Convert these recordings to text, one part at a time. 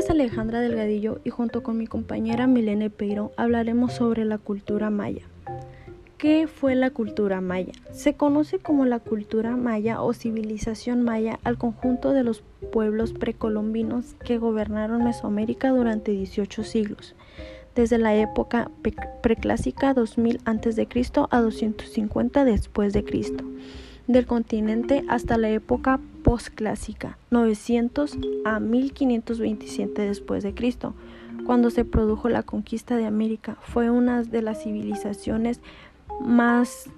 es Alejandra Delgadillo y junto con mi compañera Milene Peiro hablaremos sobre la cultura maya. ¿Qué fue la cultura maya? Se conoce como la cultura maya o civilización maya al conjunto de los pueblos precolombinos que gobernaron Mesoamérica durante 18 siglos, desde la época preclásica 2000 a.C. a 250 después de Cristo del continente hasta la época postclásica, 900 a 1527 después de Cristo, cuando se produjo la conquista de América. Fue una de las civilizaciones más,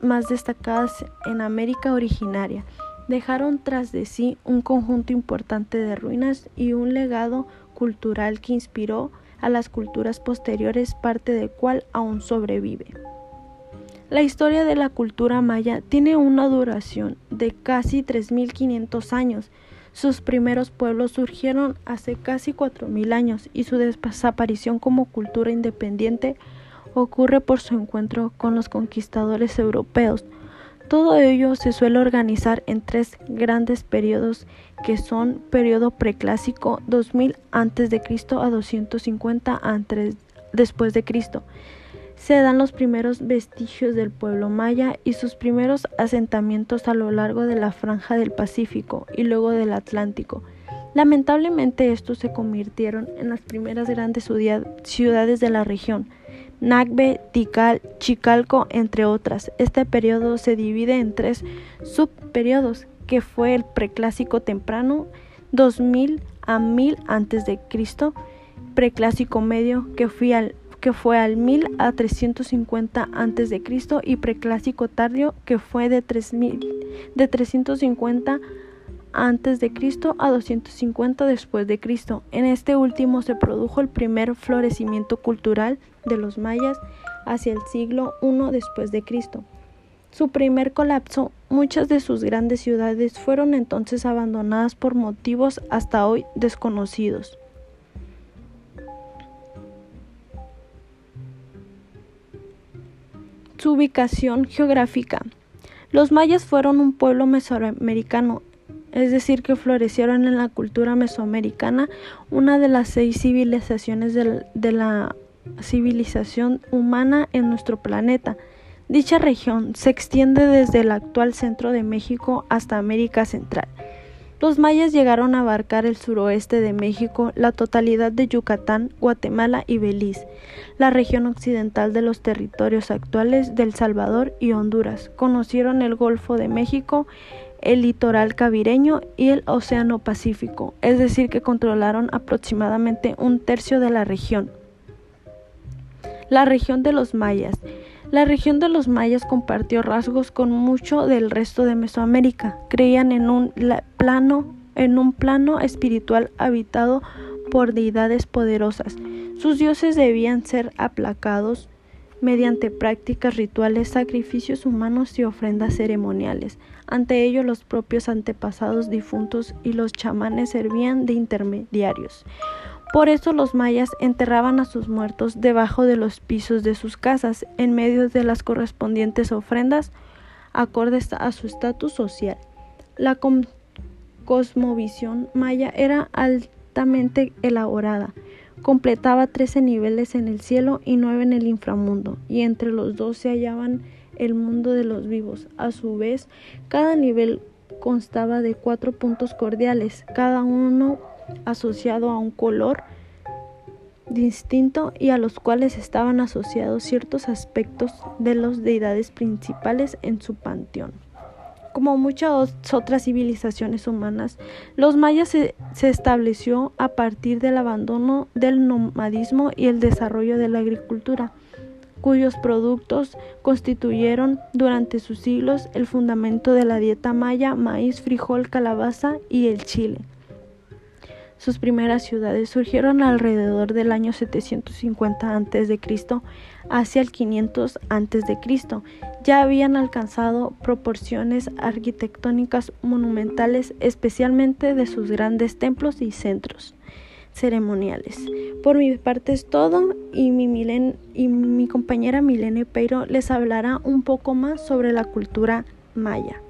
más destacadas en América originaria. Dejaron tras de sí un conjunto importante de ruinas y un legado cultural que inspiró a las culturas posteriores, parte del cual aún sobrevive. La historia de la cultura maya tiene una duración de casi 3.500 años. Sus primeros pueblos surgieron hace casi 4.000 años y su desaparición como cultura independiente ocurre por su encuentro con los conquistadores europeos. Todo ello se suele organizar en tres grandes periodos que son periodo preclásico 2000 a.C. a 250 antes después de Cristo se dan los primeros vestigios del pueblo maya y sus primeros asentamientos a lo largo de la franja del Pacífico y luego del Atlántico. Lamentablemente estos se convirtieron en las primeras grandes ciudades de la región, Nagbe, Tikal, Chicalco, entre otras. Este periodo se divide en tres subperiodos, que fue el preclásico temprano, 2000 a 1000 a.C., preclásico medio, que fue al que fue al 1000 a 350 a.C. y preclásico tardío que fue de, 3000, de 350 a.C. a 250 después de Cristo. En este último se produjo el primer florecimiento cultural de los mayas hacia el siglo I después de Cristo. Su primer colapso, muchas de sus grandes ciudades fueron entonces abandonadas por motivos hasta hoy desconocidos. Su ubicación geográfica. Los mayas fueron un pueblo mesoamericano, es decir, que florecieron en la cultura mesoamericana, una de las seis civilizaciones de la civilización humana en nuestro planeta. Dicha región se extiende desde el actual centro de México hasta América Central. Los mayas llegaron a abarcar el suroeste de México, la totalidad de Yucatán, Guatemala y Belice, la región occidental de los territorios actuales del Salvador y Honduras. Conocieron el Golfo de México, el litoral cabireño y el Océano Pacífico, es decir, que controlaron aproximadamente un tercio de la región. La región de los mayas. La región de los mayas compartió rasgos con mucho del resto de Mesoamérica. Creían en un plano, en un plano espiritual habitado por deidades poderosas. Sus dioses debían ser aplacados mediante prácticas rituales, sacrificios humanos y ofrendas ceremoniales. Ante ello, los propios antepasados difuntos y los chamanes servían de intermediarios. Por eso los mayas enterraban a sus muertos debajo de los pisos de sus casas, en medio de las correspondientes ofrendas, acordes a su estatus social. La cosmovisión maya era altamente elaborada. Completaba trece niveles en el cielo y nueve en el inframundo, y entre los dos se hallaban el mundo de los vivos. A su vez, cada nivel constaba de cuatro puntos cordiales, cada uno asociado a un color distinto y a los cuales estaban asociados ciertos aspectos de las deidades principales en su panteón. Como muchas otras civilizaciones humanas, los mayas se, estableció a partir del abandono del nomadismo y el desarrollo de la agricultura, cuyos productos constituyeron durante sus siglos el fundamento de la dieta maya, maíz, frijol, calabaza y el chile. Sus primeras ciudades surgieron alrededor del año 750 a.C. hacia el 500 a.C. Ya habían alcanzado proporciones arquitectónicas monumentales, especialmente de sus grandes templos y centros ceremoniales. Por mi parte es todo y mi, y mi compañera Milene Peiro les hablará un poco más sobre la cultura maya.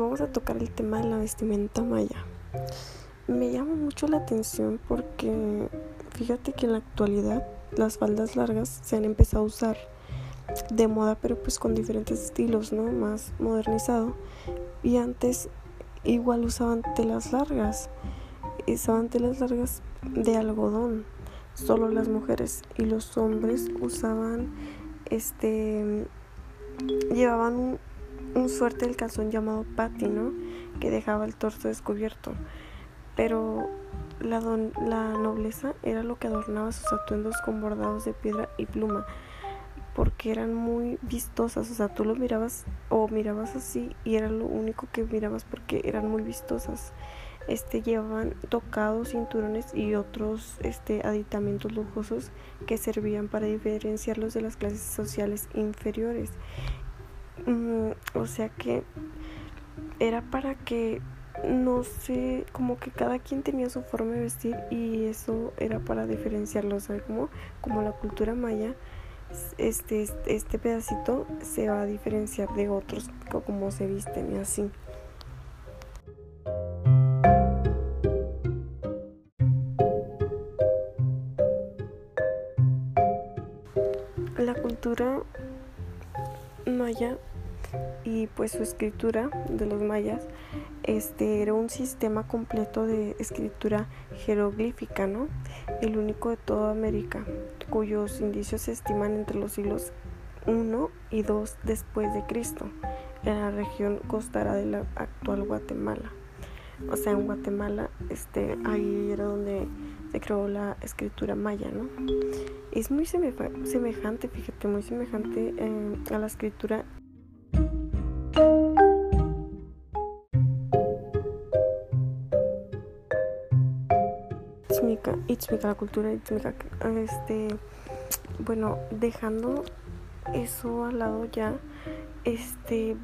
Vamos a tocar el tema de la vestimenta maya. Me llama mucho la atención porque fíjate que en la actualidad las faldas largas se han empezado a usar de moda, pero pues con diferentes estilos, ¿no? Más modernizado. Y antes igual usaban telas largas. Usaban telas largas de algodón. Solo las mujeres y los hombres usaban este llevaban un, un suerte del calzón llamado patty, ¿no? Que dejaba el torso descubierto. Pero la, la nobleza era lo que adornaba sus atuendos con bordados de piedra y pluma porque eran muy vistosas, o sea, tú lo mirabas o mirabas así y era lo único que mirabas porque eran muy vistosas. Este llevaban tocados, cinturones y otros este aditamentos lujosos que servían para diferenciarlos de las clases sociales inferiores. Mm, o sea que era para que no sé, como que cada quien tenía su forma de vestir y eso era para diferenciarlos, ¿sabes? Como, como la cultura maya este, este pedacito se va a diferenciar de otros como se visten y así. La cultura maya y pues su escritura de los mayas este era un sistema completo de escritura jeroglífica, ¿no? El único de toda América, cuyos indicios se estiman entre los siglos I y II después de Cristo, en la región costera de la actual Guatemala. O sea, en Guatemala, este, ahí era donde se creó la escritura maya, ¿no? Es muy semejante, fíjate, muy semejante eh, a la escritura itzmica, la cultura itzmica, este, bueno, dejando eso al lado ya, este,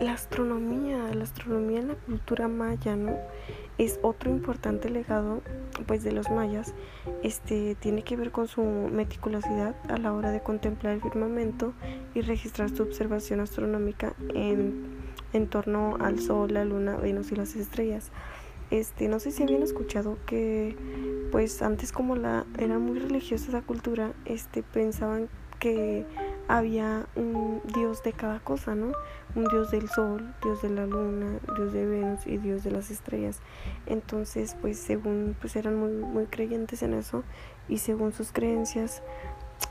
la astronomía, la astronomía en la cultura maya, ¿no? Es otro importante legado, pues, de los mayas, este, tiene que ver con su meticulosidad a la hora de contemplar el firmamento y registrar su observación astronómica en, en torno al Sol, la Luna, Venus y las estrellas. Este, no sé si habían escuchado que pues antes como la era muy religiosa esa cultura, este pensaban que había un dios de cada cosa, ¿no? Un dios del sol, dios de la luna, dios de Venus y dios de las estrellas. Entonces, pues según pues eran muy muy creyentes en eso y según sus creencias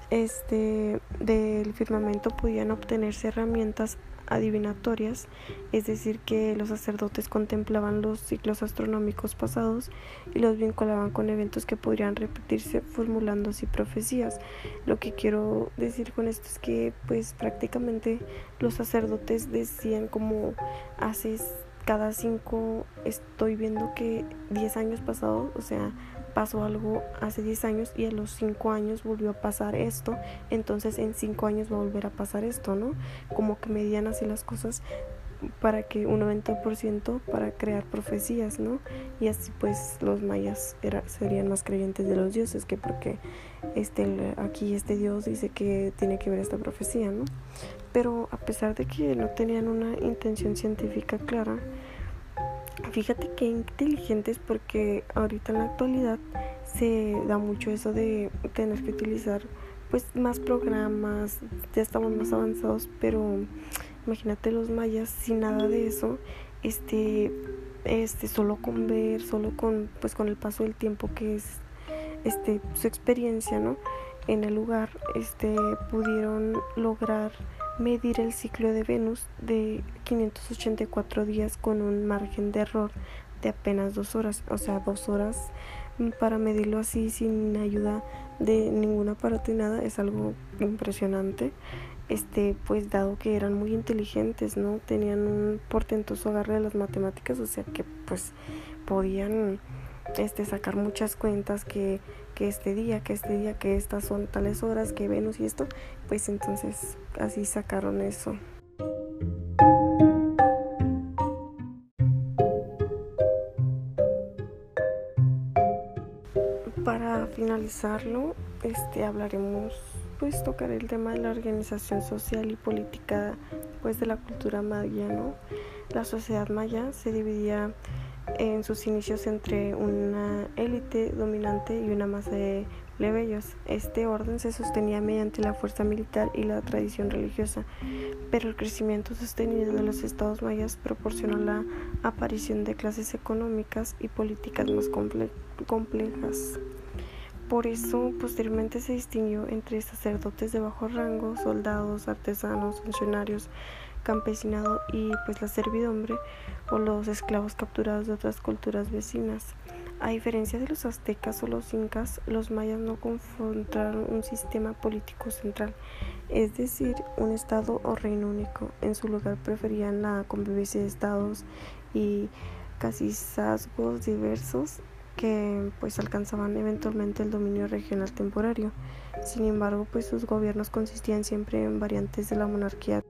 este del firmamento podían obtenerse herramientas adivinatorias, es decir, que los sacerdotes contemplaban los ciclos astronómicos pasados y los vinculaban con eventos que podrían repetirse formulando así profecías. Lo que quiero decir con esto es que pues prácticamente los sacerdotes decían como hace cada cinco estoy viendo que diez años pasados, o sea, pasó algo hace 10 años y a los 5 años volvió a pasar esto, entonces en 5 años va a volver a pasar esto, ¿no? Como que medían así las cosas para que un 90% para crear profecías, ¿no? Y así pues los mayas serían más creyentes de los dioses que porque este aquí este dios dice que tiene que ver esta profecía, ¿no? Pero a pesar de que no tenían una intención científica clara, Fíjate que inteligentes porque ahorita en la actualidad se da mucho eso de tener que utilizar pues más programas, ya estamos más avanzados, pero imagínate los mayas sin nada de eso, este este solo con ver, solo con pues con el paso del tiempo que es este su experiencia, ¿no? En el lugar, este pudieron lograr medir el ciclo de Venus de 584 días con un margen de error de apenas dos horas, o sea, dos horas mm, para medirlo así sin ayuda de ningún aparato y nada es algo impresionante. Este, pues dado que eran muy inteligentes, ¿no? Tenían un portentoso agarre de las matemáticas, o sea que pues podían este sacar muchas cuentas que que este día, que este día, que estas son tales horas, que Venus y esto, pues entonces así sacaron eso. Para finalizarlo, este hablaremos pues tocaré el tema de la organización social y política pues de la cultura maya, ¿no? La sociedad maya se dividía en sus inicios entre una élite dominante y una masa de plebeyos. Este orden se sostenía mediante la fuerza militar y la tradición religiosa, pero el crecimiento sostenido de los estados mayas proporcionó la aparición de clases económicas y políticas más complejas. Por eso, posteriormente se distinguió entre sacerdotes de bajo rango, soldados, artesanos, funcionarios, campesinado y pues la servidumbre o los esclavos capturados de otras culturas vecinas. A diferencia de los aztecas o los incas, los mayas no confrontaron un sistema político central, es decir, un estado o reino único. En su lugar preferían la convivencia de estados y casizazgos diversos que pues alcanzaban eventualmente el dominio regional temporario. Sin embargo, pues sus gobiernos consistían siempre en variantes de la monarquía.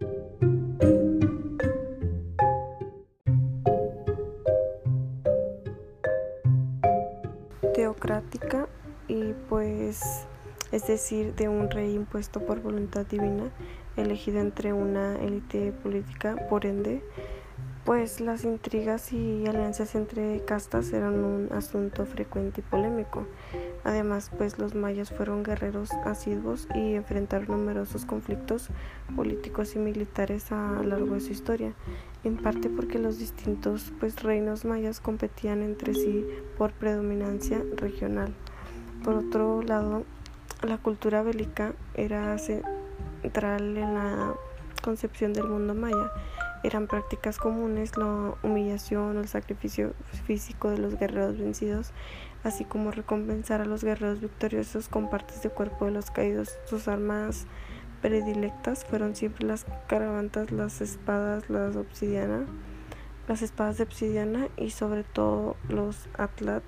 Teocrática y pues es decir de un rey impuesto por voluntad divina elegido entre una élite política por ende pues las intrigas y alianzas entre castas eran un asunto frecuente y polémico. Además, pues los mayas fueron guerreros asiduos y enfrentaron numerosos conflictos políticos y militares a lo largo de su historia, en parte porque los distintos pues reinos mayas competían entre sí por predominancia regional. Por otro lado, la cultura bélica era central en la concepción del mundo maya eran prácticas comunes la humillación o el sacrificio físico de los guerreros vencidos, así como recompensar a los guerreros victoriosos con partes de cuerpo de los caídos. Sus armas predilectas fueron siempre las caravantas, las espadas, las obsidiana, las espadas de obsidiana y sobre todo los atlat.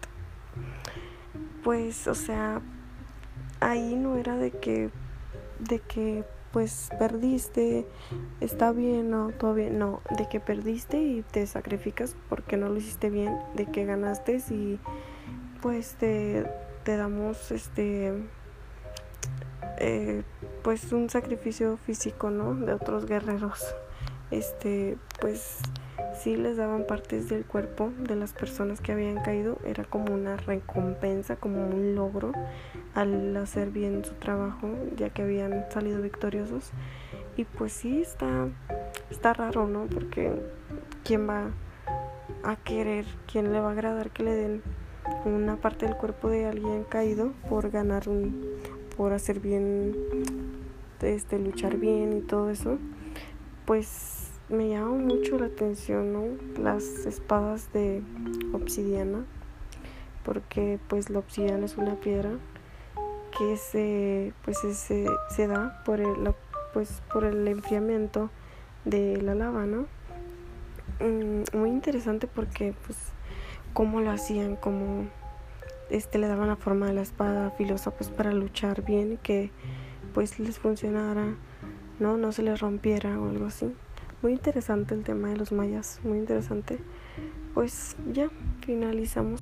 Pues, o sea, ahí no era de que de que pues perdiste, está bien, no, todo bien, no, de que perdiste y te sacrificas porque no lo hiciste bien, de que ganaste y pues te, damos este eh, pues un sacrificio físico, ¿no? De otros guerreros. Este, pues sí les daban partes del cuerpo de las personas que habían caído, era como una recompensa, como un logro al hacer bien su trabajo, ya que habían salido victoriosos. Y pues sí está está raro, ¿no? Porque quién va a querer, quién le va a agradar que le den una parte del cuerpo de alguien caído por ganar un por hacer bien este luchar bien y todo eso. Pues me llama mucho la atención ¿no? las espadas de obsidiana porque pues la obsidiana es una piedra que se pues se, se da por el pues por el enfriamiento de la lava no mm, muy interesante porque pues cómo lo hacían como este le daban la forma de la espada filosa pues para luchar bien y que pues les funcionara no no se les rompiera o algo así muy interesante el tema de los mayas, muy interesante. Pues ya finalizamos.